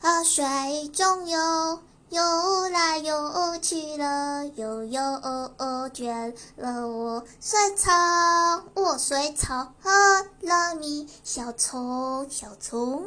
啊，水中游，游来游去了，游游倦了我。水草，我水草，喝了你，小虫，小虫。